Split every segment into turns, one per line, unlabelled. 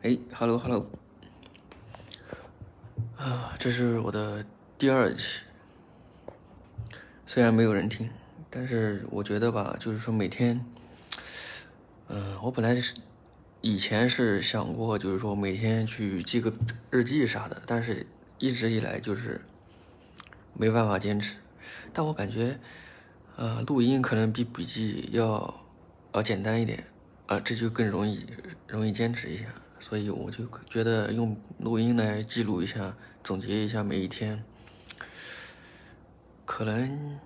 哎，hello hello，啊，这是我的第二期，虽然没有人听，但是我觉得吧，就是说每天，嗯、我本来是以前是想过，就是说每天去记个日记啥的，但是一直以来就是没办法坚持。但我感觉，呃，录音可能比笔记要要简单一点，啊、这就更容易容易坚持一下。所以我就觉得用录音来记录一下，总结一下每一天，可能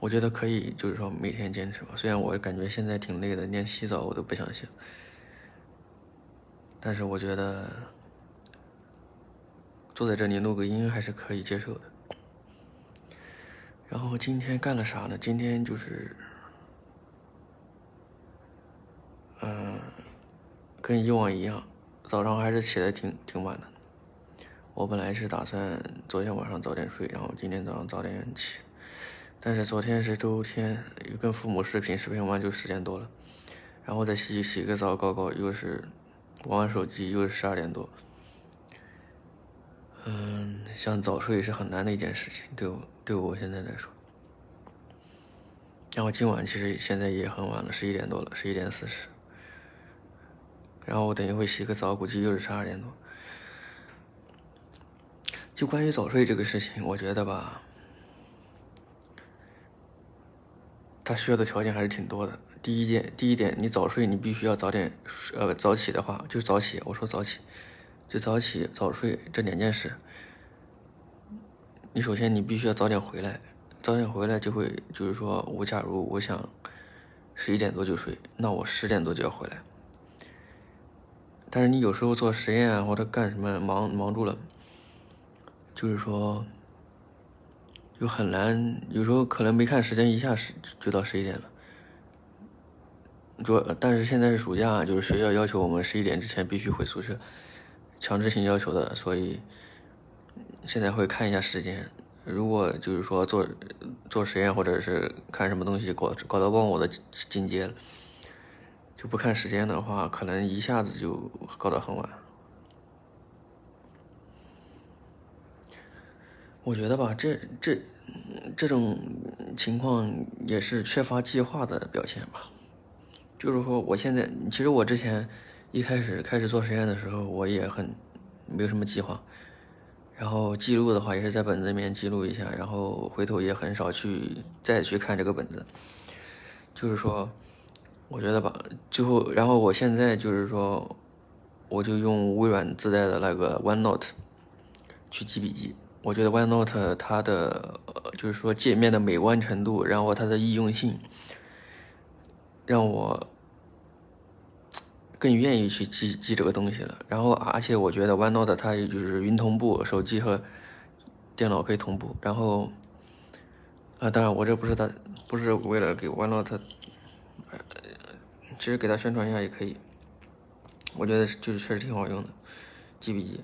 我觉得可以，就是说每天坚持吧。虽然我感觉现在挺累的，连洗澡我都不想洗，但是我觉得坐在这里录个音还是可以接受的。然后今天干了啥呢？今天就是。跟以往一样，早上还是起得挺挺晚的。我本来是打算昨天晚上早点睡，然后今天早上早点起。但是昨天是周天，又跟父母视频，视频完就十点多了，然后再洗洗个澡，搞搞又是玩玩手机，又是十二点多。嗯，想早睡是很难的一件事情，对我对我现在来说。然后今晚其实现在也很晚了，十一点多了，十一点四十。然后我等一会洗个澡，估计又是十二点多。就关于早睡这个事情，我觉得吧，它需要的条件还是挺多的。第一件，第一点，你早睡，你必须要早点，呃，早起的话，就早起。我说早起，就早起早睡这两件事。你首先你必须要早点回来，早点回来就会就是说，我假如我想十一点多就睡，那我十点多就要回来。但是你有时候做实验，或者干什么忙忙住了，就是说，就很难。有时候可能没看时间，一下十就到十一点了。主要，但是现在是暑假，就是学校要求我们十一点之前必须回宿舍，强制性要求的，所以现在会看一下时间。如果就是说做做实验或者是看什么东西搞搞到忘我的境界了。就不看时间的话，可能一下子就搞到很晚。我觉得吧，这这这种情况也是缺乏计划的表现吧。就是说，我现在其实我之前一开始开始做实验的时候，我也很没有什么计划，然后记录的话也是在本子里面记录一下，然后回头也很少去再去看这个本子。就是说。我觉得吧，最后，然后我现在就是说，我就用微软自带的那个 OneNote 去记笔记。我觉得 OneNote 它的呃，就是说界面的美观程度，然后它的易用性，让我更愿意去记记这个东西了。然后，而且我觉得 OneNote 它就是云同步，手机和电脑可以同步。然后，啊，当然我这不是它，不是为了给 OneNote。其实给他宣传一下也可以，我觉得就是确实挺好用的，记笔记。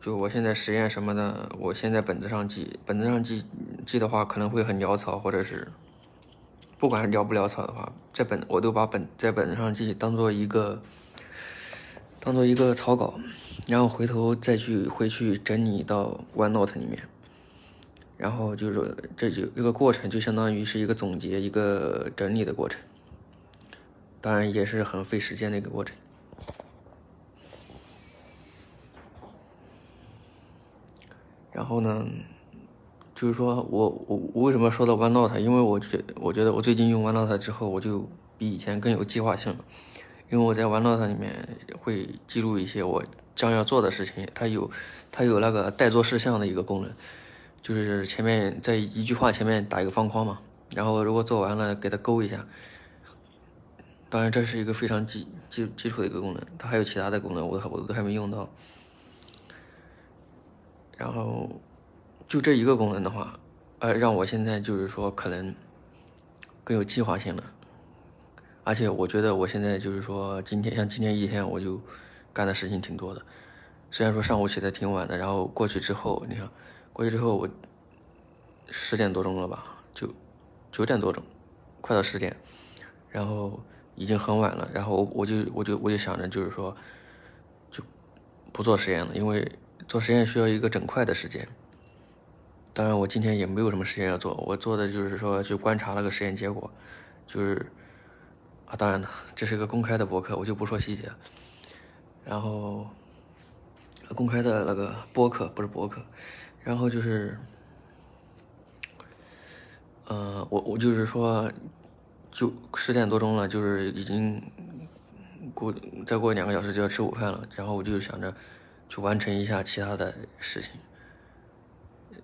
就我现在实验什么的，我先在本子上记，本子上记记的话可能会很潦草，或者是不管是潦不潦草的话，在本我都把本在本子上记当做一个当做一个草稿，然后回头再去回去整理到 OneNote 里面，然后就是这就这个过程就相当于是一个总结，一个整理的过程。当然也是很费时间的一个过程。然后呢，就是说我我我为什么说到 OneNote？因为我觉我觉得我最近用 OneNote 之后，我就比以前更有计划性了。因为我在 OneNote 里面会记录一些我将要做的事情，它有它有那个待做事项的一个功能，就是前面在一句话前面打一个方框嘛，然后如果做完了给它勾一下。当然，这是一个非常基基基础的一个功能，它还有其他的功能，我我都还没用到。然后，就这一个功能的话，呃，让我现在就是说可能更有计划性了。而且我觉得我现在就是说，今天像今天一天我就干的事情挺多的。虽然说上午起的挺晚的，然后过去之后，你看过去之后我十点多钟了吧，就九点多钟，快到十点，然后。已经很晚了，然后我我就我就我就想着就是说，就不做实验了，因为做实验需要一个整块的时间。当然，我今天也没有什么实验要做，我做的就是说去观察那个实验结果，就是啊，当然了，这是个公开的博客，我就不说细节。然后公开的那个播客不是博客，然后就是，呃，我我就是说，就十点多钟了，就是已经过再过两个小时就要吃午饭了，然后我就想着去完成一下其他的事情。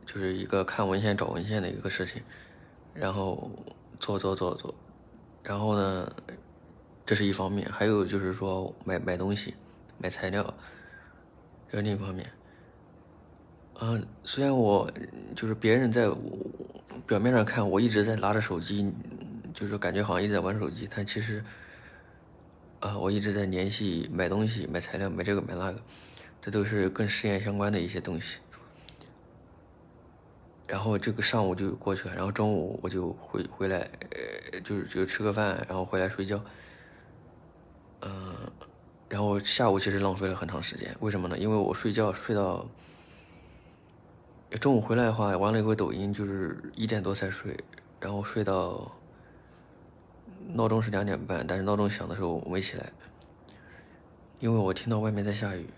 就是一个看文献找文献的一个事情，然后做做做做，然后呢，这是一方面，还有就是说买买东西、买材料，这是另一方面。嗯，虽然我就是别人在表面上看我一直在拿着手机，就是感觉好像一直在玩手机，但其实，啊，我一直在联系买东西、买材料、买这个买那个，这都是跟实验相关的一些东西。然后这个上午就过去了，然后中午我就回回来，呃，就是就吃个饭，然后回来睡觉。嗯，然后下午其实浪费了很长时间，为什么呢？因为我睡觉睡到中午回来的话，玩了一会抖音，就是一点多才睡，然后睡到闹钟是两点半，但是闹钟响的时候我没起来，因为我听到外面在下雨。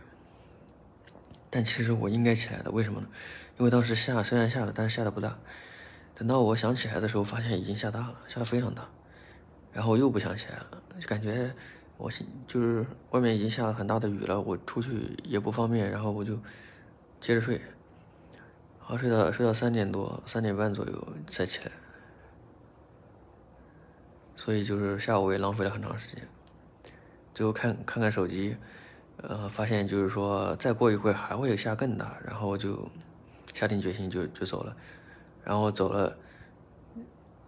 但其实我应该起来的，为什么呢？因为当时下虽然下了，但是下的不大。等到我想起来的时候，发现已经下大了，下的非常大。然后又不想起来了，感觉我就是外面已经下了很大的雨了，我出去也不方便。然后我就接着睡，好睡到睡到三点多、三点半左右才起来。所以就是下午也浪费了很长时间。最后看看看手机，呃，发现就是说再过一会还会有下更大，然后就。下定决心就就走了，然后走了，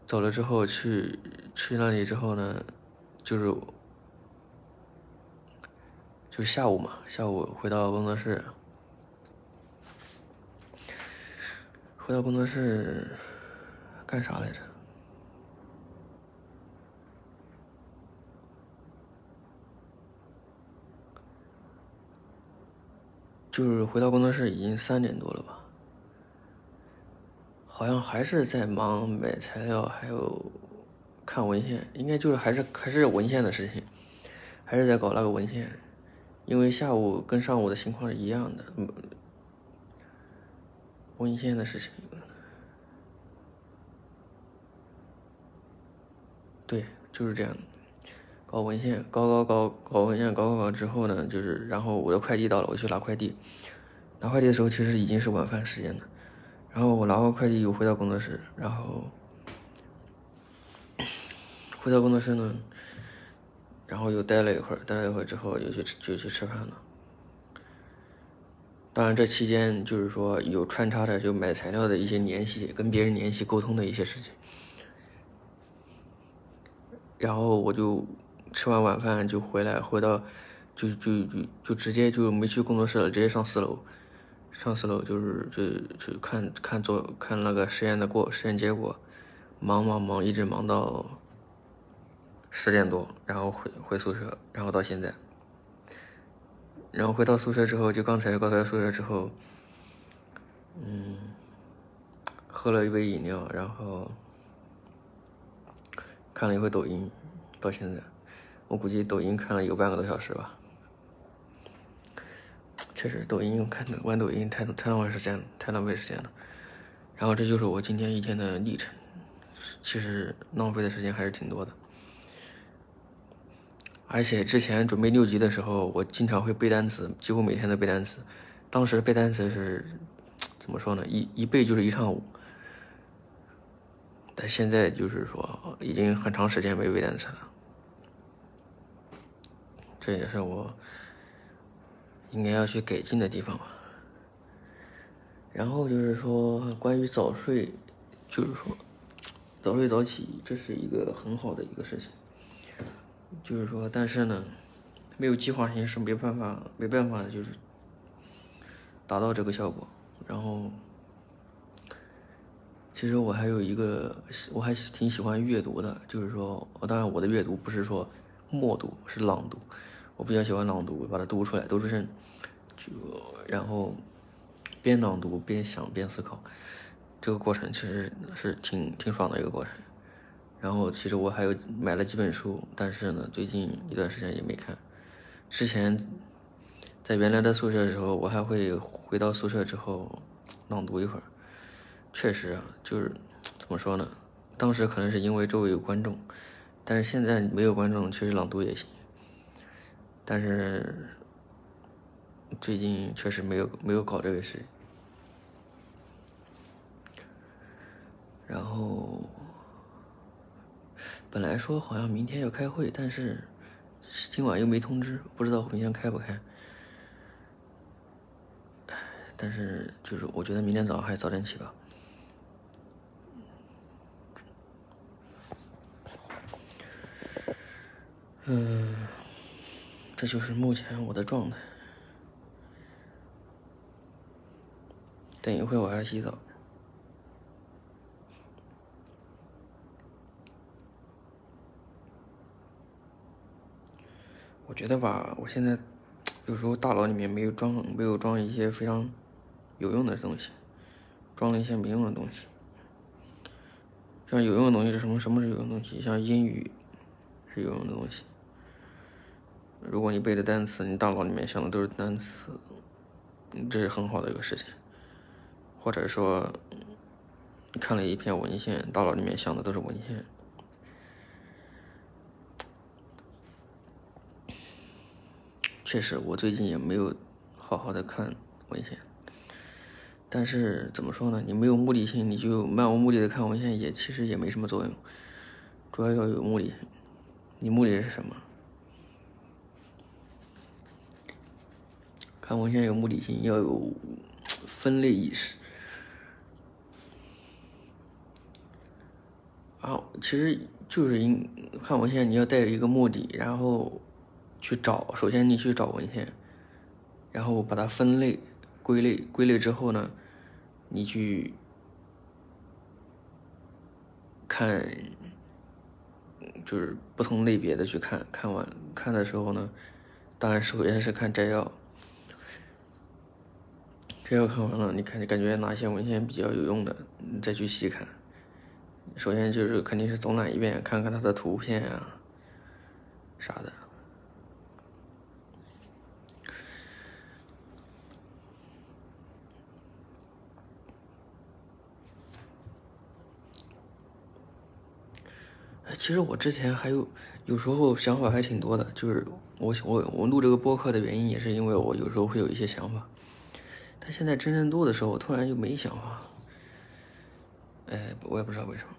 走了之后去去那里之后呢，就是就下午嘛，下午回到工作室，回到工作室干啥来着？就是回到工作室已经三点多了吧。好像还是在忙买材料，还有看文献，应该就是还是还是文献的事情，还是在搞那个文献，因为下午跟上午的情况是一样的，文献的事情，对，就是这样，搞文献，搞搞搞搞文献，搞搞搞之后呢，就是然后我的快递到了，我去拿快递，拿快递的时候其实已经是晚饭时间了。然后我拿完快递又回到工作室，然后回到工作室呢，然后又待了一会儿，待了一会儿之后又去就去吃饭了。当然这期间就是说有穿插着就买材料的一些联系，跟别人联系沟通的一些事情。然后我就吃完晚饭就回来，回到就就就就直接就没去工作室了，直接上四楼。上四楼就是去去看看做看那个实验的过实验结果，忙忙忙，一直忙到十点多，然后回回宿舍，然后到现在，然后回到宿舍之后，就刚才刚才宿舍之后，嗯，喝了一杯饮料，然后看了一会抖音，到现在，我估计抖音看了有半个多小时吧。确实，抖音看玩抖音太太浪费时间了，太浪费时间了。然后这就是我今天一天的历程，其实浪费的时间还是挺多的。而且之前准备六级的时候，我经常会背单词，几乎每天都背单词。当时背单词是怎么说呢？一一背就是一上午。但现在就是说，已经很长时间没背单词了。这也是我。应该要去改进的地方吧。然后就是说，关于早睡，就是说早睡早起，这是一个很好的一个事情。就是说，但是呢，没有计划性是没办法，没办法，就是达到这个效果。然后，其实我还有一个，我还挺喜欢阅读的。就是说，当然我的阅读不是说默读，是朗读。我比较喜欢朗读，把它读出来，读出声，就然后边朗读边想边思考，这个过程其实是挺挺爽的一个过程。然后其实我还有买了几本书，但是呢，最近一段时间也没看。之前在原来的宿舍的时候，我还会回到宿舍之后朗读一会儿。确实啊，就是怎么说呢？当时可能是因为周围有观众，但是现在没有观众，其实朗读也行。但是最近确实没有没有搞这个事。然后本来说好像明天要开会，但是今晚又没通知，不知道明天开不开。但是就是我觉得明天早上还是早点起吧。嗯，这就是目前我的状态。等一会我要洗澡。我觉得吧，我现在有时候大脑里面没有装，没有装一些非常有用的东西，装了一些没用的东西。像有用的东西是什么？什么是有用的东西？像英语是有用的东西。如果你背的单词，你大脑里面想的都是单词，这是很好的一个事情。或者说，看了一篇文献，大脑里面想的都是文献。确实，我最近也没有好好的看文献。但是怎么说呢？你没有目的性，你就漫无目的的看文献，也其实也没什么作用。主要要有目的，你目的是什么？看文献有目的性，要有分类意识。啊，其实就是应看文献，你要带着一个目的，然后去找。首先你去找文献，然后把它分类、归类，归类之后呢，你去看，就是不同类别的去看。看完看的时候呢，当然首先是看摘要。这要看完了，你看感觉哪些文献比较有用的，你再去细看。首先就是肯定是总览一遍，看看它的图片啊啥的。其实我之前还有有时候想法还挺多的，就是我我我录这个播客的原因也是因为我有时候会有一些想法。但现在真正录的时候，我突然就没想法。哎，我也不知道为什么。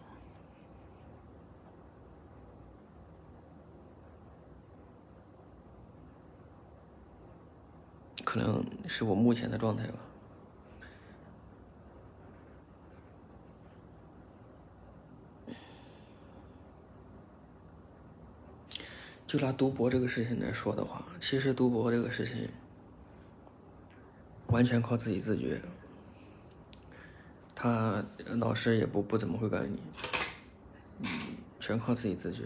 可能是我目前的状态吧。就拿读博这个事情来说的话，其实读博这个事情。完全靠自己自觉，他老师也不不怎么会管你，嗯，全靠自己自觉。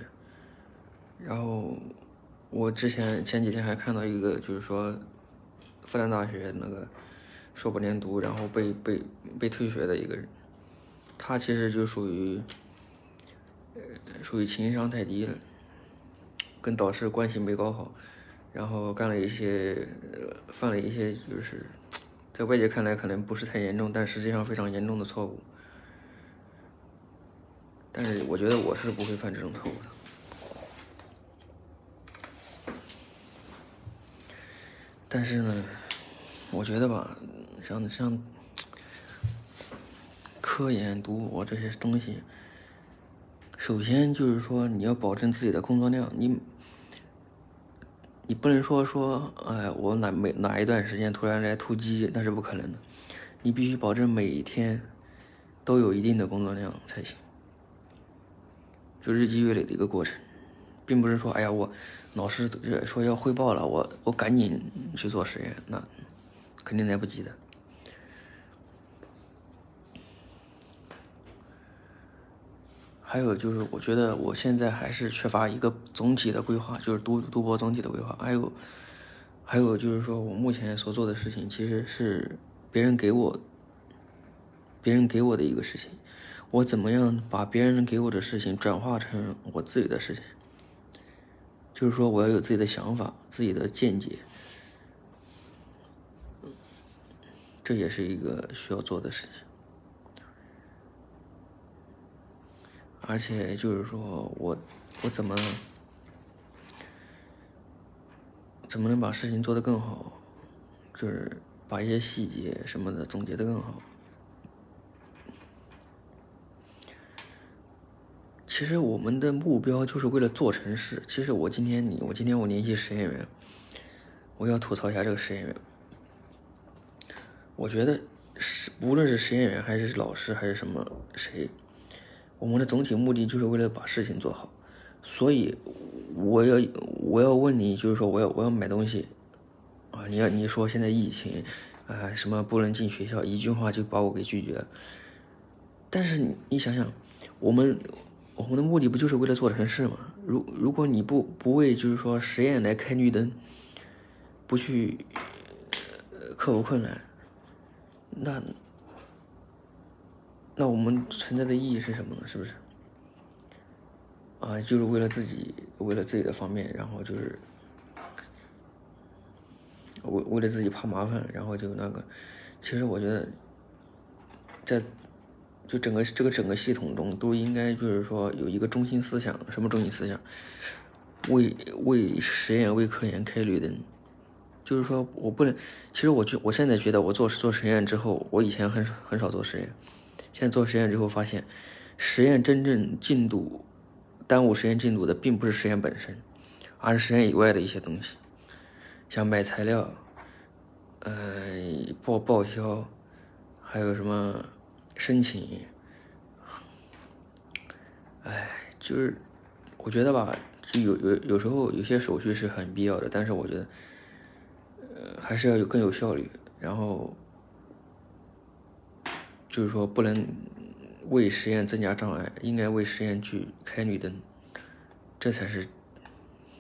然后我之前前几天还看到一个，就是说复旦大学那个硕博连读，然后被被被退学的一个人，他其实就属于呃属于情商太低了，跟导师关系没搞好，然后干了一些犯了一些就是。在外界看来可能不是太严重，但实际上非常严重的错误。但是我觉得我是不会犯这种错误的。但是呢，我觉得吧，像像科研、读博这些东西，首先就是说你要保证自己的工作量，你。你不能说说，哎，我哪每哪一段时间突然来突击，那是不可能的。你必须保证每天都有一定的工作量才行，就日积月累的一个过程，并不是说，哎呀，我老师说要汇报了，我我赶紧去做实验，那肯定来不及的。还有就是，我觉得我现在还是缺乏一个总体的规划，就是读读博总体的规划。还有，还有就是说我目前所做的事情，其实是别人给我，别人给我的一个事情。我怎么样把别人给我的事情转化成我自己的事情？就是说，我要有自己的想法、自己的见解，这也是一个需要做的事情。而且就是说我，我怎么怎么能把事情做得更好？就是把一些细节什么的总结得更好。其实我们的目标就是为了做成事。其实我今天你，我今天我联系实验员，我要吐槽一下这个实验员。我觉得是无论是实验员还是老师还是什么谁。我们的总体目的就是为了把事情做好，所以我要我要问你，就是说我要我要买东西啊，你要你说现在疫情啊什么不能进学校，一句话就把我给拒绝。但是你你想想，我们我们的目的不就是为了做成事吗？如如果你不不为就是说实验来开绿灯，不去克服困难，那。那我们存在的意义是什么呢？是不是？啊，就是为了自己，为了自己的方便，然后就是为为了自己怕麻烦，然后就那个。其实我觉得，在就整个这个整个系统中，都应该就是说有一个中心思想，什么中心思想？为为实验、为科研开绿灯。就是说我不能，其实我觉我现在觉得，我做做实验之后，我以前很很少做实验。现在做实验之后发现，实验真正进度耽误实验进度的，并不是实验本身，而是实验以外的一些东西，像买材料、呃报报销，还有什么申请。哎，就是我觉得吧，就有有有时候有些手续是很必要的，但是我觉得，呃，还是要有更有效率，然后。就是说，不能为实验增加障碍，应该为实验去开绿灯，这才是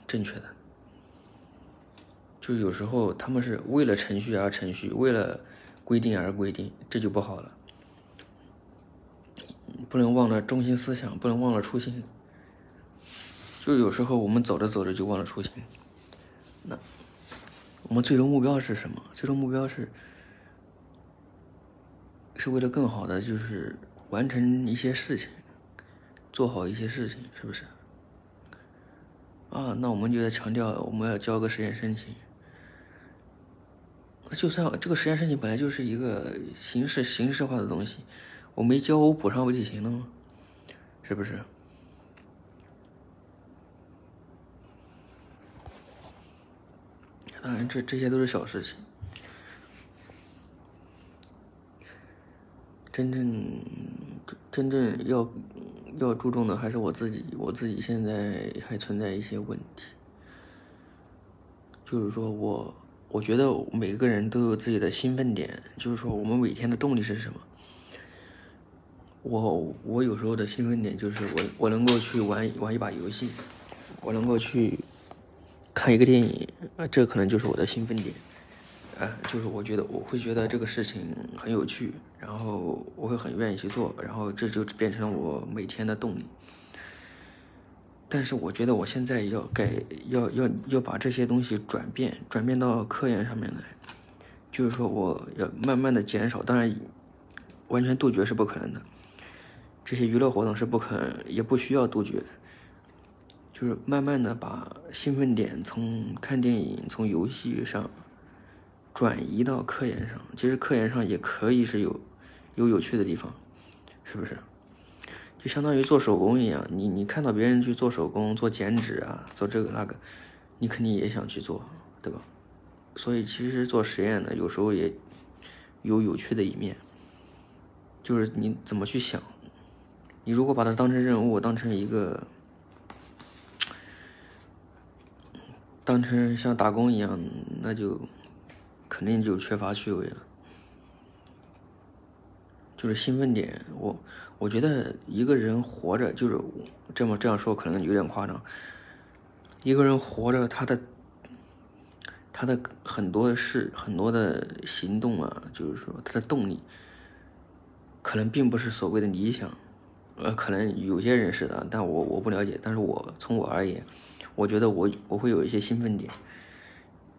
正确的。就有时候他们是为了程序而程序，为了规定而规定，这就不好了。不能忘了中心思想，不能忘了初心。就有时候我们走着走着就忘了初心。那我们最终目标是什么？最终目标是。是为了更好的，就是完成一些事情，做好一些事情，是不是？啊，那我们就要强调，我们要交个实验申请。就算这个实验申请本来就是一个形式形式化的东西，我没交，我补上不就行了吗？是不是？当然，这这些都是小事情。真正真正要要注重的还是我自己，我自己现在还存在一些问题，就是说我我觉得每个人都有自己的兴奋点，就是说我们每天的动力是什么？我我有时候的兴奋点就是我我能够去玩玩一把游戏，我能够去看一个电影，啊，这可能就是我的兴奋点。哎，就是我觉得我会觉得这个事情很有趣，然后我会很愿意去做，然后这就变成了我每天的动力。但是我觉得我现在要改，要要要把这些东西转变，转变到科研上面来，就是说我要慢慢的减少，当然完全杜绝是不可能的，这些娱乐活动是不可能也不需要杜绝，就是慢慢的把兴奋点从看电影、从游戏上。转移到科研上，其实科研上也可以是有有有趣的地方，是不是？就相当于做手工一样，你你看到别人去做手工、做剪纸啊、做这个那个，你肯定也想去做，对吧？所以其实做实验呢，有时候也有有趣的一面，就是你怎么去想。你如果把它当成任务，当成一个，当成像打工一样，那就。肯定就缺乏趣味了。就是兴奋点。我我觉得一个人活着，就是这么这样说可能有点夸张。一个人活着，他的他的很多事、很多的行动啊，就是说他的动力，可能并不是所谓的理想。呃，可能有些人是的，但我我不了解。但是我从我而言，我觉得我我会有一些兴奋点，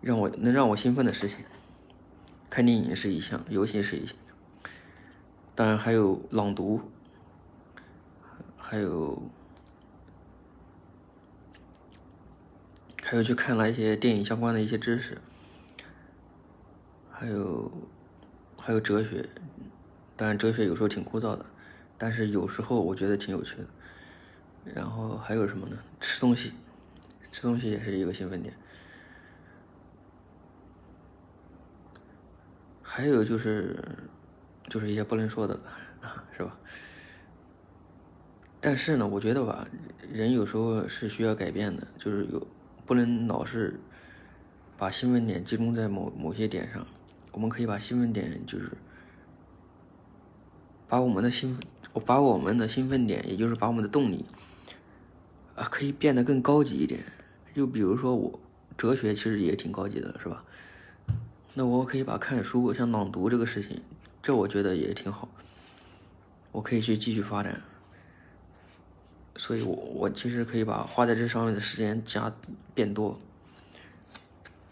让我能让我兴奋的事情。看电影是一项，游戏是一项，当然还有朗读，还有。还有去看了一些电影相关的一些知识，还有还有哲学，当然哲学有时候挺枯燥的，但是有时候我觉得挺有趣的。然后还有什么呢？吃东西，吃东西也是一个兴奋点。还有就是就是一些不能说的了，是吧？但是呢，我觉得吧，人有时候是需要改变的，就是有。不能老是把兴奋点集中在某某些点上，我们可以把兴奋点就是把我们的兴奋，把我们的兴奋点，也就是把我们的动力啊，可以变得更高级一点。就比如说我哲学其实也挺高级的，是吧？那我可以把看书，像朗读这个事情，这我觉得也挺好，我可以去继续发展。所以，我我其实可以把花在这上面的时间加变多，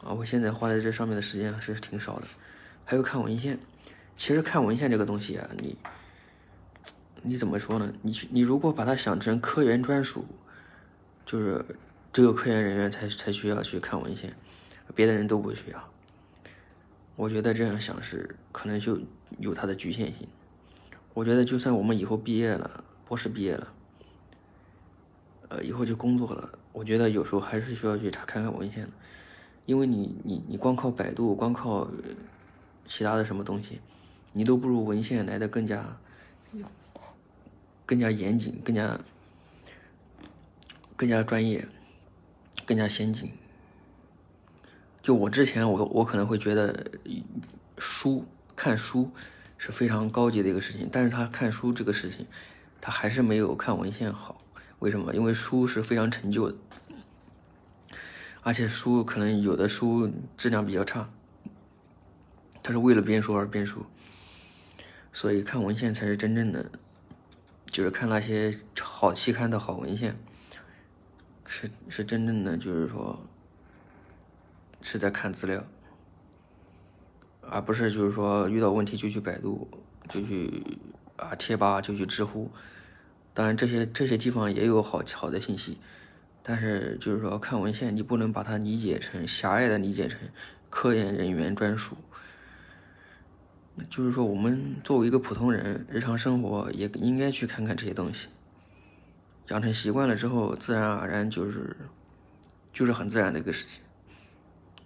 啊，我现在花在这上面的时间还是挺少的。还有看文献，其实看文献这个东西啊，你你怎么说呢？你你如果把它想成科研专属，就是只有科研人员才才需要去看文献，别的人都不需要。我觉得这样想是可能就有它的局限性。我觉得就算我们以后毕业了，博士毕业了。呃，以后就工作了。我觉得有时候还是需要去查看看文献的，因为你你你光靠百度，光靠其他的什么东西，你都不如文献来的更加更加严谨、更加更加专业、更加先进。就我之前，我我可能会觉得书看书是非常高级的一个事情，但是他看书这个事情，他还是没有看文献好。为什么？因为书是非常陈旧的，而且书可能有的书质量比较差，他是为了编书而编书，所以看文献才是真正的，就是看那些好期刊的好文献，是是真正的，就是说是在看资料，而不是就是说遇到问题就去百度，就去啊贴吧，就去知乎。当然，这些这些地方也有好好的信息，但是就是说看文献，你不能把它理解成狭隘的理解成科研人员专属。就是说，我们作为一个普通人，日常生活也应该去看看这些东西，养成习惯了之后，自然而然就是就是很自然的一个事情，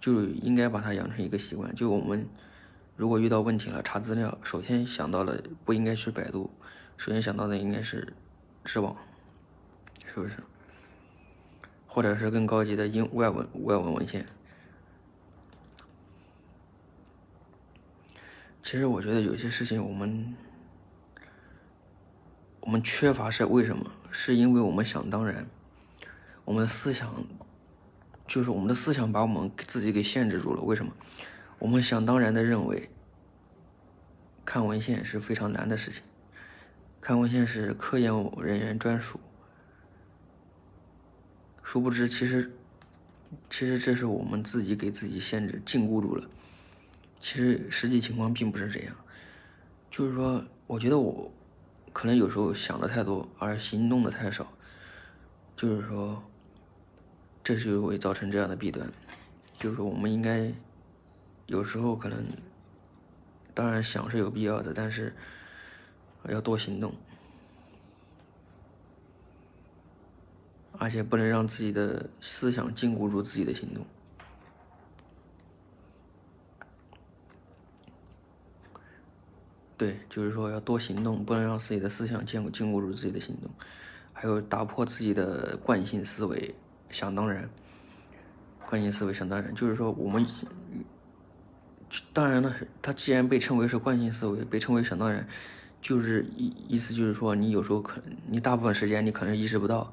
就应该把它养成一个习惯。就我们如果遇到问题了，查资料，首先想到了不应该去百度，首先想到的应该是。知网，是不是？或者是更高级的英外文外文文献？其实我觉得有些事情我们我们缺乏是为什么？是因为我们想当然，我们思想就是我们的思想把我们自己给限制住了。为什么？我们想当然的认为看文献是非常难的事情。看文献是科研人员专属，殊不知，其实，其实这是我们自己给自己限制、禁锢住了。其实实际情况并不是这样，就是说，我觉得我可能有时候想的太多，而行动的太少，就是说，这就会造成这样的弊端。就是，我们应该有时候可能，当然想是有必要的，但是。要多行动，而且不能让自己的思想禁锢住自己的行动。对，就是说要多行动，不能让自己的思想禁禁锢住自己的行动，还有打破自己的惯性思维，想当然。惯性思维想当然，就是说我们，当然了，它既然被称为是惯性思维，被称为想当然。就是意意思就是说，你有时候可你大部分时间你可能意识不到，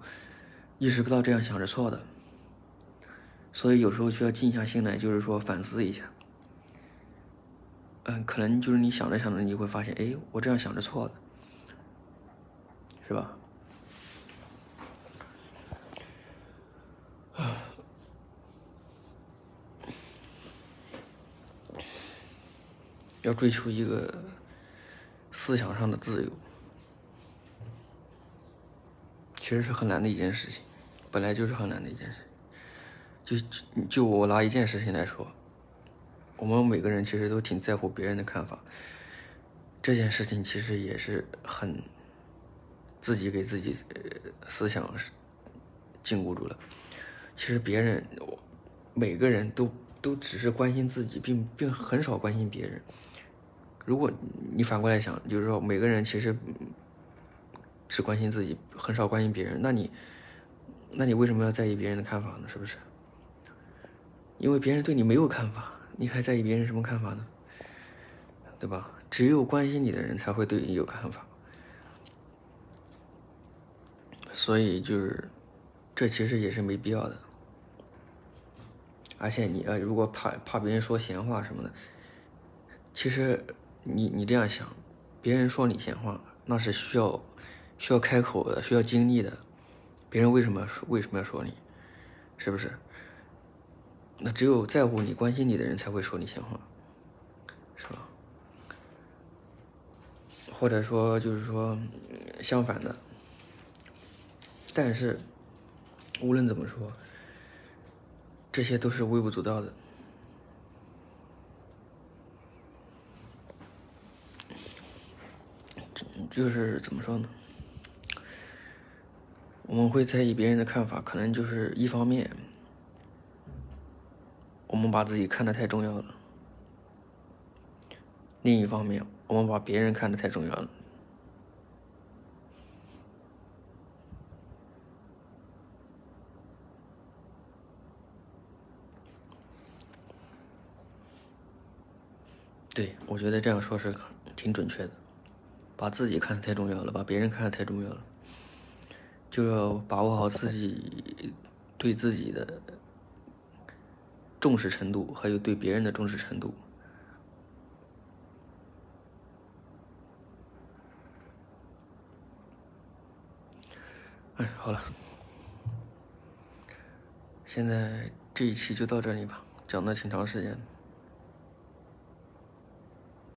意识不到这样想是错的，所以有时候需要静下心来，就是说反思一下。嗯，可能就是你想着想着，你会发现，哎，我这样想是错的，是吧？要追求一个思想上的自由，其实是很难的一件事情，本来就是很难的一件事。就就我拿一件事情来说，我们每个人其实都挺在乎别人的看法。这件事情其实也是很自己给自己思想禁锢住了。其实别人，每个人都都只是关心自己，并并很少关心别人。如果你反过来想，就是说每个人其实只关心自己，很少关心别人，那你，那你为什么要在意别人的看法呢？是不是？因为别人对你没有看法，你还在意别人什么看法呢？对吧？只有关心你的人才会对你有看法，所以就是，这其实也是没必要的。而且你呃，如果怕怕别人说闲话什么的，其实。你你这样想，别人说你闲话，那是需要需要开口的，需要经历的。别人为什么为什么要说你？是不是？那只有在乎你、关心你的人才会说你闲话，是吧？或者说就是说相反的。但是无论怎么说，这些都是微不足道的。就是怎么说呢？我们会在意别人的看法，可能就是一方面，我们把自己看得太重要了；另一方面，我们把别人看得太重要了。对，我觉得这样说是挺准确的。把自己看得太重要了，把别人看得太重要了，就要把握好自己对自己的重视程度，还有对别人的重视程度。哎，好了，现在这一期就到这里吧，讲的挺长时间。